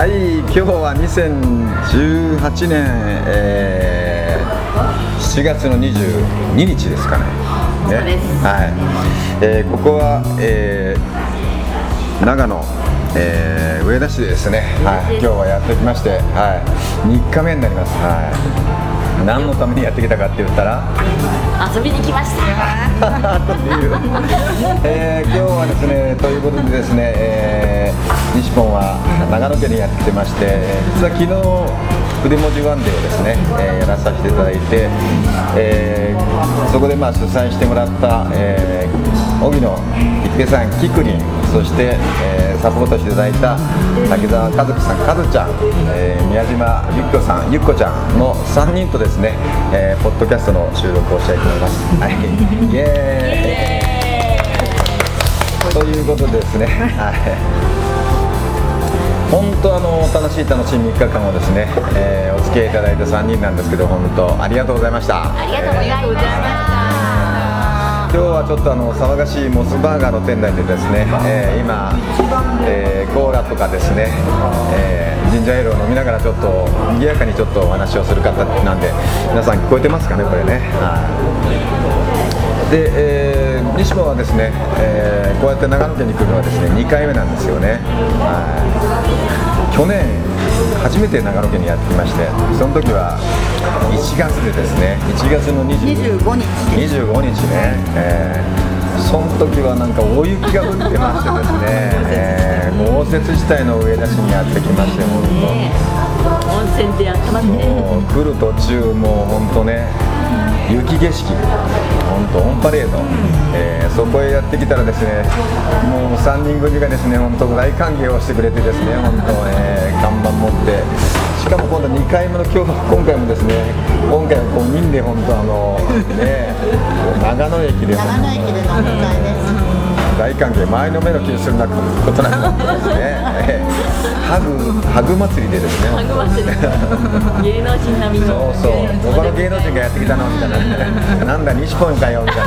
はい、今日は2018年、えー、7月の22日ですかね。ねはい、えーここは、えー長野、えー上田市ですね。はい、今日はやってきまして、はい、3日目になります。はい。何のためにやってきたかって言ったら、遊びに来ました。という、えー今日はですねということでですね、えー西本は長野県にやってきてまして実は昨日筆文字ワンデーをですね、えーやらさせていただいて、えーそこでまあ主催してもらった、えー、荻野一平さんキクリンそして、えーサポートしていただいた滝沢和樹さん和ちゃん、えー宮島ゆっこさんゆっこちゃんの3人とですね、えーポッドキャストの収録をしたいと思います。はい、イエーイということでですね、はい、本当あの楽しい楽しい3日間をですね、えーお付き合いいただいた3人なんですけど本当ありがとうございました。ありがとうございました。今日はちょっとあの騒がしいモスバーガーの店内でですね、えー今、えーコーラとかですね、えージンジャーエールを飲みながらちょっと賑やかにちょっとお話をする方なんで皆さん聞こえてますかねこれね。はいで、えー西本はですね、えーこうやって長野県に来るのはですね2回目なんですよね。はい去年初めて長野県にやってきましてその時は1月でですね1月の25 25日。25日ね、えーその時はなんか大雪が降ってましてですね、えー豪雪地帯の上田市にやってきまして本ね温泉でやってます当ね。来る途中もう本当ね雪景色。本当オンパレード、えーそこへやってきたらですねもう3人組がですね本当大歓迎をしてくれてですね本当、えー看板持って。しかも今度2回目の今日今回もですね今回は5人で本当あのね長野駅で。長野駅でのお迎えです。大歓迎。前の目の気にするなことなくですね、えーハグハグ祭りでですね。ハグ祭り。芸能人並みの。そうそう。他の芸能人がやってきたのみたいな。なんだ西本かよみたいな。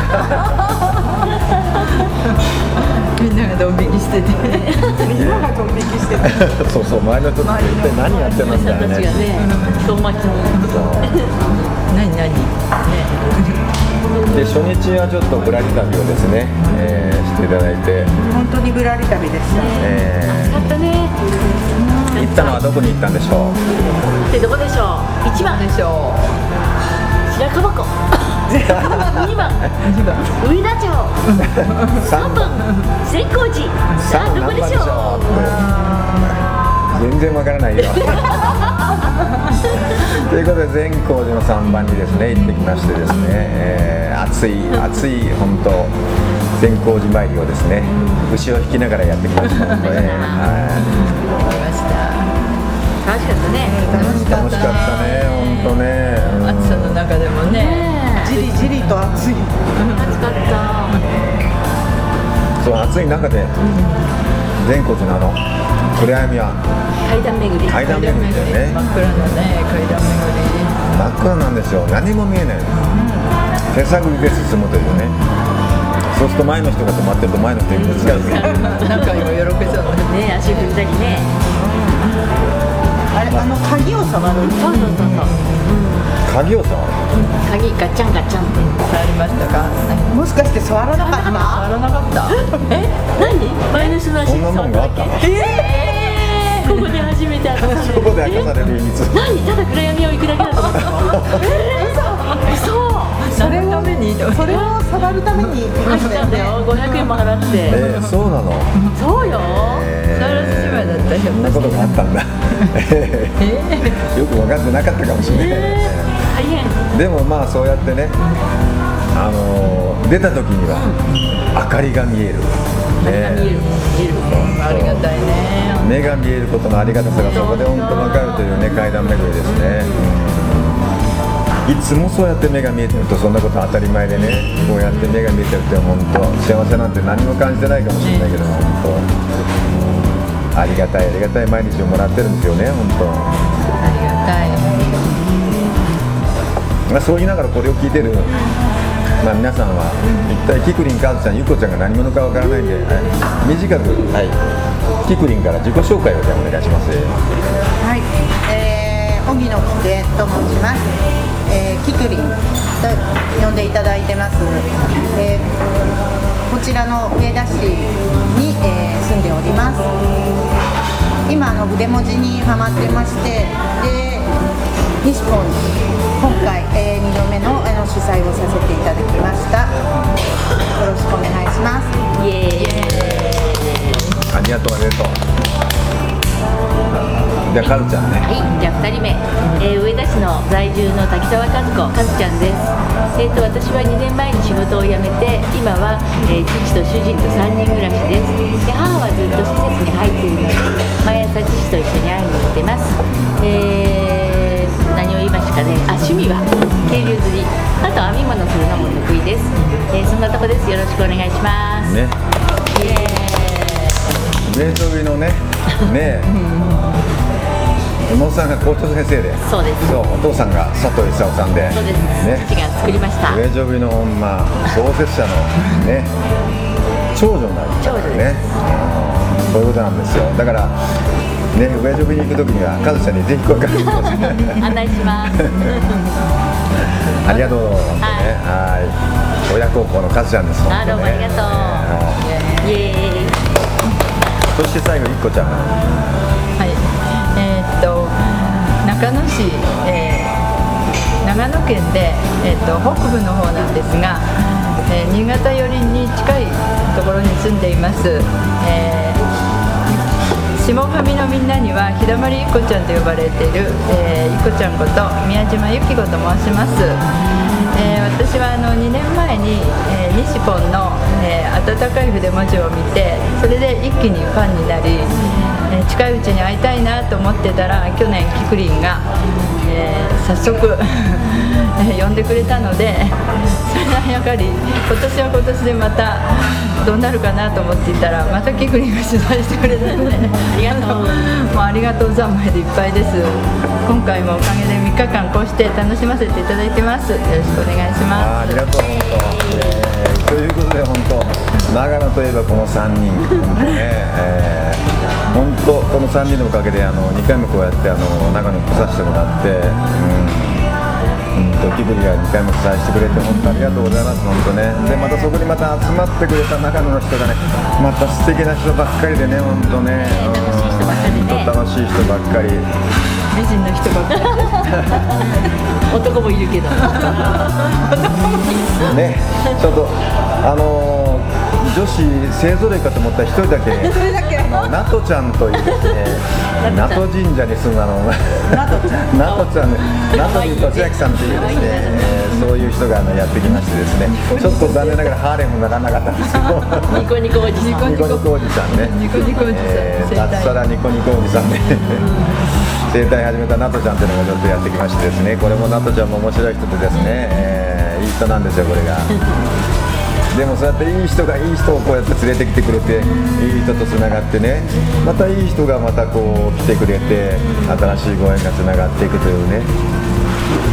みんながドン引きしてて。みんながドン引きしてるそうそう周りの人って一体何やってんのみたいなね。私たちがね、遠巻きに。何何？ねで初日はちょっとぶらり旅をですね、えーしていただいて、本当にぶらり旅でしたえよかったね。ー行ったのはどこに行ったんでしょう？でどこでしょう？一番でしょ白樺湖。二番上田町。三番千光寺。さあどこでしょう？全然わからないよ。ということで善光寺の3番にですね行ってきましてですね、えー暑い暑い本当善光寺参りをですね牛を引きながらやってきましたので、はい。ました楽しかったね。楽しかったね本当ね、うん。暑さの中でもね。ねじりじりと暑い。暑かった。そう暑い中で善光寺のあの暗闇は。階段巡り。階段巡りだよね。真っ暗なね階段巡真っ暗なんですよ。何も見えないの。手探りで進むというね。そうすると前の人が止まってると前の人にぶつかる。りなんか今よろけそうね足踏んだりね。あれあの鍵を触る？そうそうそうそう。鍵を触る鍵ガチャンガチャンって。触りましたかもしかして触らなかった？触らなかったえ、何？マイナスの足こんなもんがあったのえー、ここで初めて会った。そこで明かされる秘密何？ただ暗闇を行くだけだと思ったの？えー、嘘。それのために？それを触るために行きま走ったしたよねんだよ。500円も払って。えー、そうなのそうよ。それ芝居だったひょそんなことがあったんだ よく分かってなかったかもしれない、大変。でもまあそうやってねあのー出た時には明かりが見える。ね。見える見える。ありがたいね。目が見えることのありがたさがそこで本当分かるというね階段巡りですね、いつもそうやって目が見えてるとそんなこと当たり前でねこうやって目が見えてるって本当幸せなんて何も感じてないかもしれないけど本当。ありがたいありがたい毎日をもらってるんですよね本当まあ、そう言いながらこれを聞いてる、まあ、皆さんは一体キクリンカズちゃんゆこちゃんが何者かわからないんで、はい短く、はい、キクリンから自己紹介をじゃあお願いしますはい、えー、荻野木と申します。えー、キクリンと呼んでいただいてます。えー、こちらの上田市に、えー住んでおります。今あの筆文字にハマってまして、で西本します。イエーイありがとうありがとうじゃあカズちゃんねはい、じゃあ2人目、えー上田市の在住の滝沢和子、和ちゃんです。えー、と私は2年前に仕事を辞めて、今は、えー父と主人と3人暮らしです。で母はずっと施設に入っているので、毎朝父と一緒に会いに行ってます。えー何を言いましたかね、あ趣味は？渓流釣り、あと編み物するのも得意です。えーそんなとこです。よろしくお願いします。ね。イエーイ。名所上のね。ね妹さんが校長先生で。そうです。そうお父さんが佐藤勲さんで。そうです、ね。父が作りました。上女美のま創設者のね。長女になるからね。うん。そういうことなんですよ。だからね上女美に行く時にはカズちゃんにぜひ声かけてください。案内します。ありがとう。ね。はい。親孝行のカズちゃんです本あ、どうもありがとう。はい。イエーイ。そして最後いっこちゃんはい、えーっと中野市、えー長野県で、えーっと北部の方なんですが、えー新潟寄りに近いところに住んでいます。えー下上のみんなには日だまりいっこちゃんと呼ばれている、えーいっこちゃんこと宮島由紀子と申します。えー私はあの2年前に、えー、西ポンの、えー温かい筆文字を見てそれで一気にファンになり、えー近いうちに会いたいなと思ってたら去年キクリンが、えー早速 呼んでくれたのでそれはやはり今年は今年でまたどうなるかなと思っていたらまたキクリンが取材してくれたのでありがとう。もうありがとう三昧でいっぱいです。今回もおかげで3日間こうして楽しませていただいてます。よろしくお願いします。ありがとう。本当、えーということで本当長野といえばこの3人。本当ね、えー本当この3人のおかげであの2回もこうやってあの長野に来させてもらってうんうんとキブリが2回も伝えしてくれて本当ありがとうございます本当ね。でまたそこにまた集まってくれた長野の人がねまた素敵な人ばっかりでね本当ね。楽しい人ばっかり。美人の人ばっかり。男もいるけど。ね、ちょっとあのー女子勢ぞろいかと思ったら一人だけ。あのナトちゃんというですね ナト神社に住んだのナトちゃん。ナトちゃん。ねナトに俊明さんというですね、えーそういう人があのやってきましてですね。ちょっと残念ながらハーレムにならなかったんですけどニコニコおじさん。ニコニコおじさんね。ニコニコおじさん。えー脱サラニコニコおじさんで。生態始めたナトちゃんっていうのがちょっとやってきましてですね。これもナトちゃんも面白い人でですね、えーいい人なんですよこれが。でもそうやっていい人がいい人をこうやって連れてきてくれていい人とつながってね。またいい人がまたこう来てくれて新しいご縁がつながっていくというね。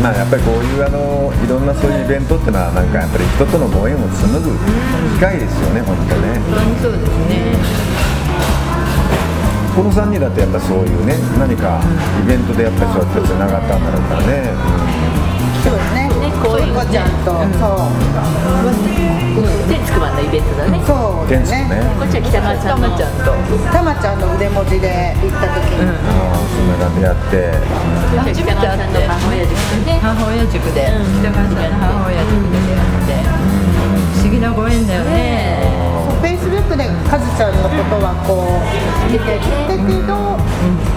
まあやっぱりこういうあのいろんなそういうイベントっていうのはなんかやっぱり人とのご縁を紡ぐ機会ですよね本当ね。本当にそうですね。この3人だってやっぱそういうね何かイベントでやっぱりそうやってつながったんだろうからね。ねこちゃん。と、でつくばのイベントだね。そう、ね。ね。こっちは北川さたんの。まちゃんと。たまちゃんの腕文字で行った時に、ああつながって。やっての母親で。すよね。母親塾で。うん。北川さんの母親塾で出会って。不思議なご縁だよね。フェイスブックでカズちゃんのことはこう見てきたけど、話し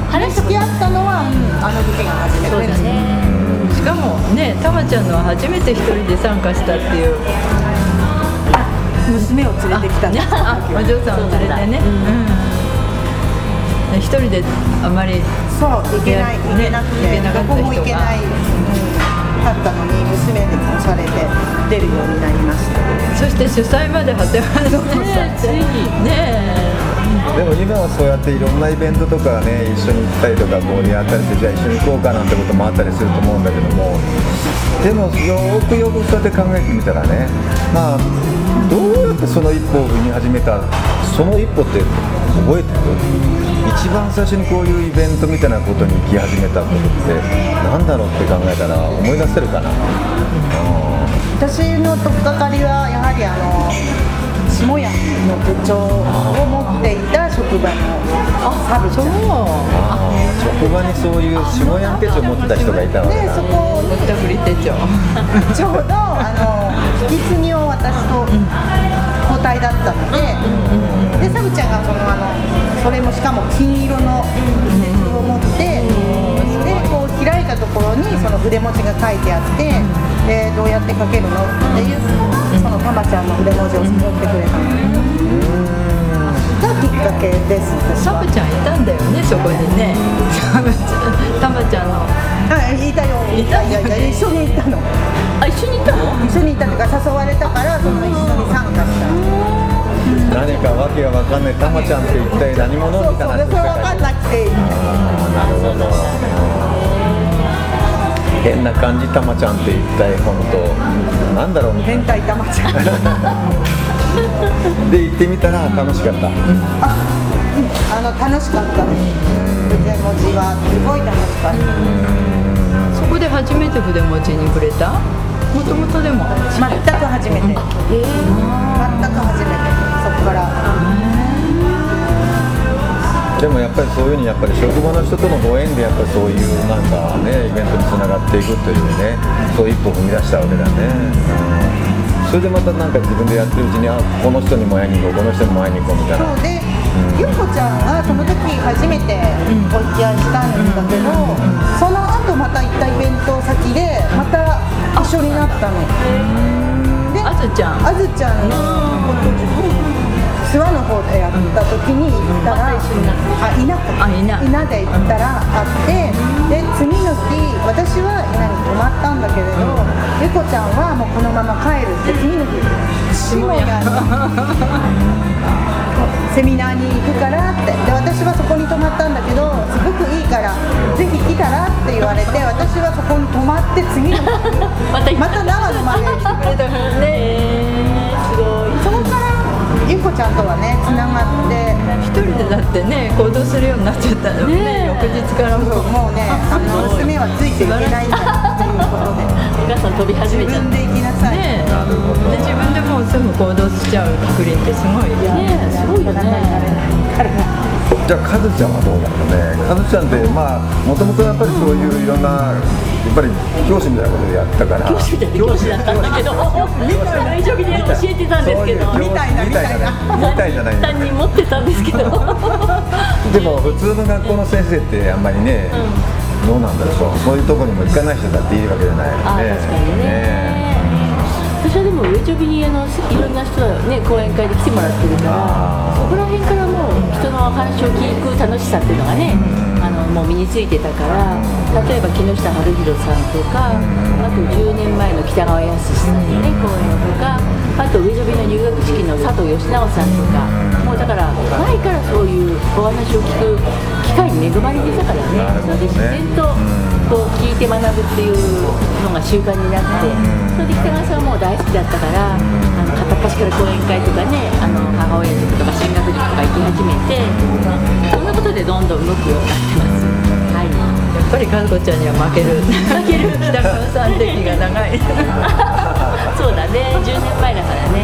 ちゃんのは初めて一人で参加したっていう。娘を連れてきたんですあお嬢さんを連れてね。うん。一人であまりそう行けない行けなくて。行けなかったどこも行けない、うん、だったのに娘で押されて出るようになりました。そして主催まで果てまでねついにねでも今はそうやっていろんなイベントとかね一緒に行ったりとかこうやったりしてじゃあ一緒に行こうかなんてこともあったりすると思うんだけどもでもよくよくそうやって考えてみたらねまあどうやってその一歩を踏み始めたその一歩って覚えてる？一番最初にこういうイベントみたいなことに行き始めたことって何だろうって考えたら思い出せるかな、私の取っかかりはやはりあの下屋の部長を持っていた職場のサブちゃんあー職場にそういう下屋手帳持ってた人がいたわけだでそこぼったくり手帳 ちょうどあの引き継ぎを私と交代だったので、でサブちゃんがそのあのそれもしかも金色の筆を持って、でこう開いたところにその筆文字が書いてあって、でどうやって書けるのっていうそのたまちゃんの筆文字を作ってくれたのがきっかけです。サブちゃんいたんだよねそこにね。サブちゃんたまちゃんの。はいいたよ。いたいやいや一緒に行ったの。あ一緒に行ったの？一緒に行ったっていうか誘われたからその一緒に参加した。何かわけがわかんないたまちゃんって一体何者そうそうみたいなでそれ分かんなくて。なるほど。変な感じたまちゃんって一体本当。なんだろうみたい変態たまちゃんで行ってみたら楽しかった、あの楽しかった。筆文字はすごい楽しかった。そこで初めて筆文字に触れた？もともとでも。全く初めて。全く初めて。そこから。でもやっぱりそういうふうにやっぱり職場の人とのご縁でやっぱりそういうなんかねイベントにつながっていくというねそういう一歩踏み出したわけだね、うんそれでまたなんか自分でやってるうちにあこの人にも会いに行こうこの人にも会いに行こうみたいな。そうで、ゆうこちゃんがその時初めてお付き合いしたんだけど、その後また行ったイベント先でまた一緒になったの。であずちゃん。あずちゃんの諏訪の方でやった時に行ったら、あ稲かあ稲稲で行ったら会ってで次の日私は稲に泊まったんだけれどゆこちゃんはもうこのまま帰るって次の日下屋にセミナーに行くからって。で私はそこに泊まったんだけどすごくいいからぜひ来たらって言われて私はそこに泊まって次の日 またまた長野まで来てく。れ たからねちゃんとはねつながって。一人でだってね行動するようになっちゃったのね。翌日からも。うもうねあの娘はついていけないんだっていうことで。お母さん飛び始めちゃった。自分で行きなさい、ねで自分でもうすぐ行動しちゃうクリンってすごいね。すごいよね。じゃあカズちゃんはどうなのね？カズちゃんってまあもともとやっぱりそういういろんなやっぱり教師みたいなことでやったから。教師みたいな教師だったんだけど大丈夫で教えてたんですけど。みたいなみたいなみたいじゃない担任持ってたんですけど。でも普通の学校の先生ってあんまりね、どうなんだろう。そういうところにも行かない人だっているわけじゃないあー確かにね。私はでもウェチョビにあのいろんな人がね講演会で来てもらってるからそこら辺からもう人の話を聞く楽しさっていうのがねもう身についてたから例えば木下晴弘さんとかあと10年前の北川康さんのね講演とかあとウェチョビの入学式の佐藤義直さんとかもうだから前からそういうお話を聞く機会に恵まれてたからね。それで自然とこう聞いて学ぶっていうのが習慣になってそれで北川さんはもう大好きだったからあの片っ端から講演会とかねあの母親塾とか進学塾とか行き始めてそんなことでどんどん動くようになってます。ぱり和子ちゃんには負ける。負ける北川さん歴が長い。そうだね。10年前だからね。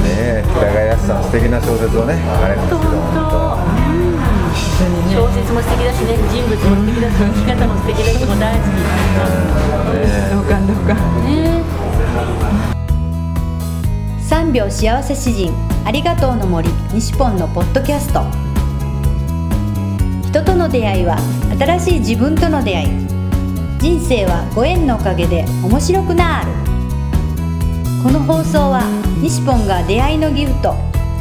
ねえ北川康さん素敵な小説をね書かれるん。ですけど本小説も素敵だしね。人物も素敵だし生き方も素敵だしもう大好き。同感同感ね3秒幸せ詩人ありがとうの森西ポンのポッドキャスト人との出会いは新しい自分との出会い。人生はご縁のおかげで面白くなる。この放送は西ポンが出会いのギフト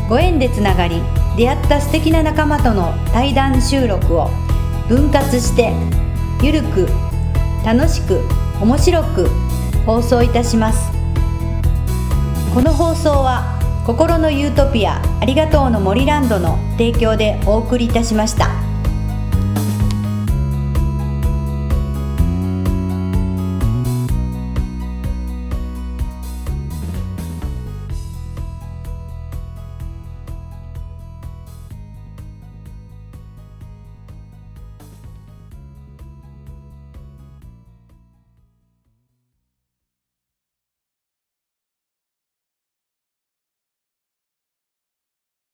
ご縁でつながり出会った素敵な仲間との対談収録を分割してゆるく楽しく面白く放送いたします。この放送は心のユートピアありがとうの森ランドの提供でお送りいたしました。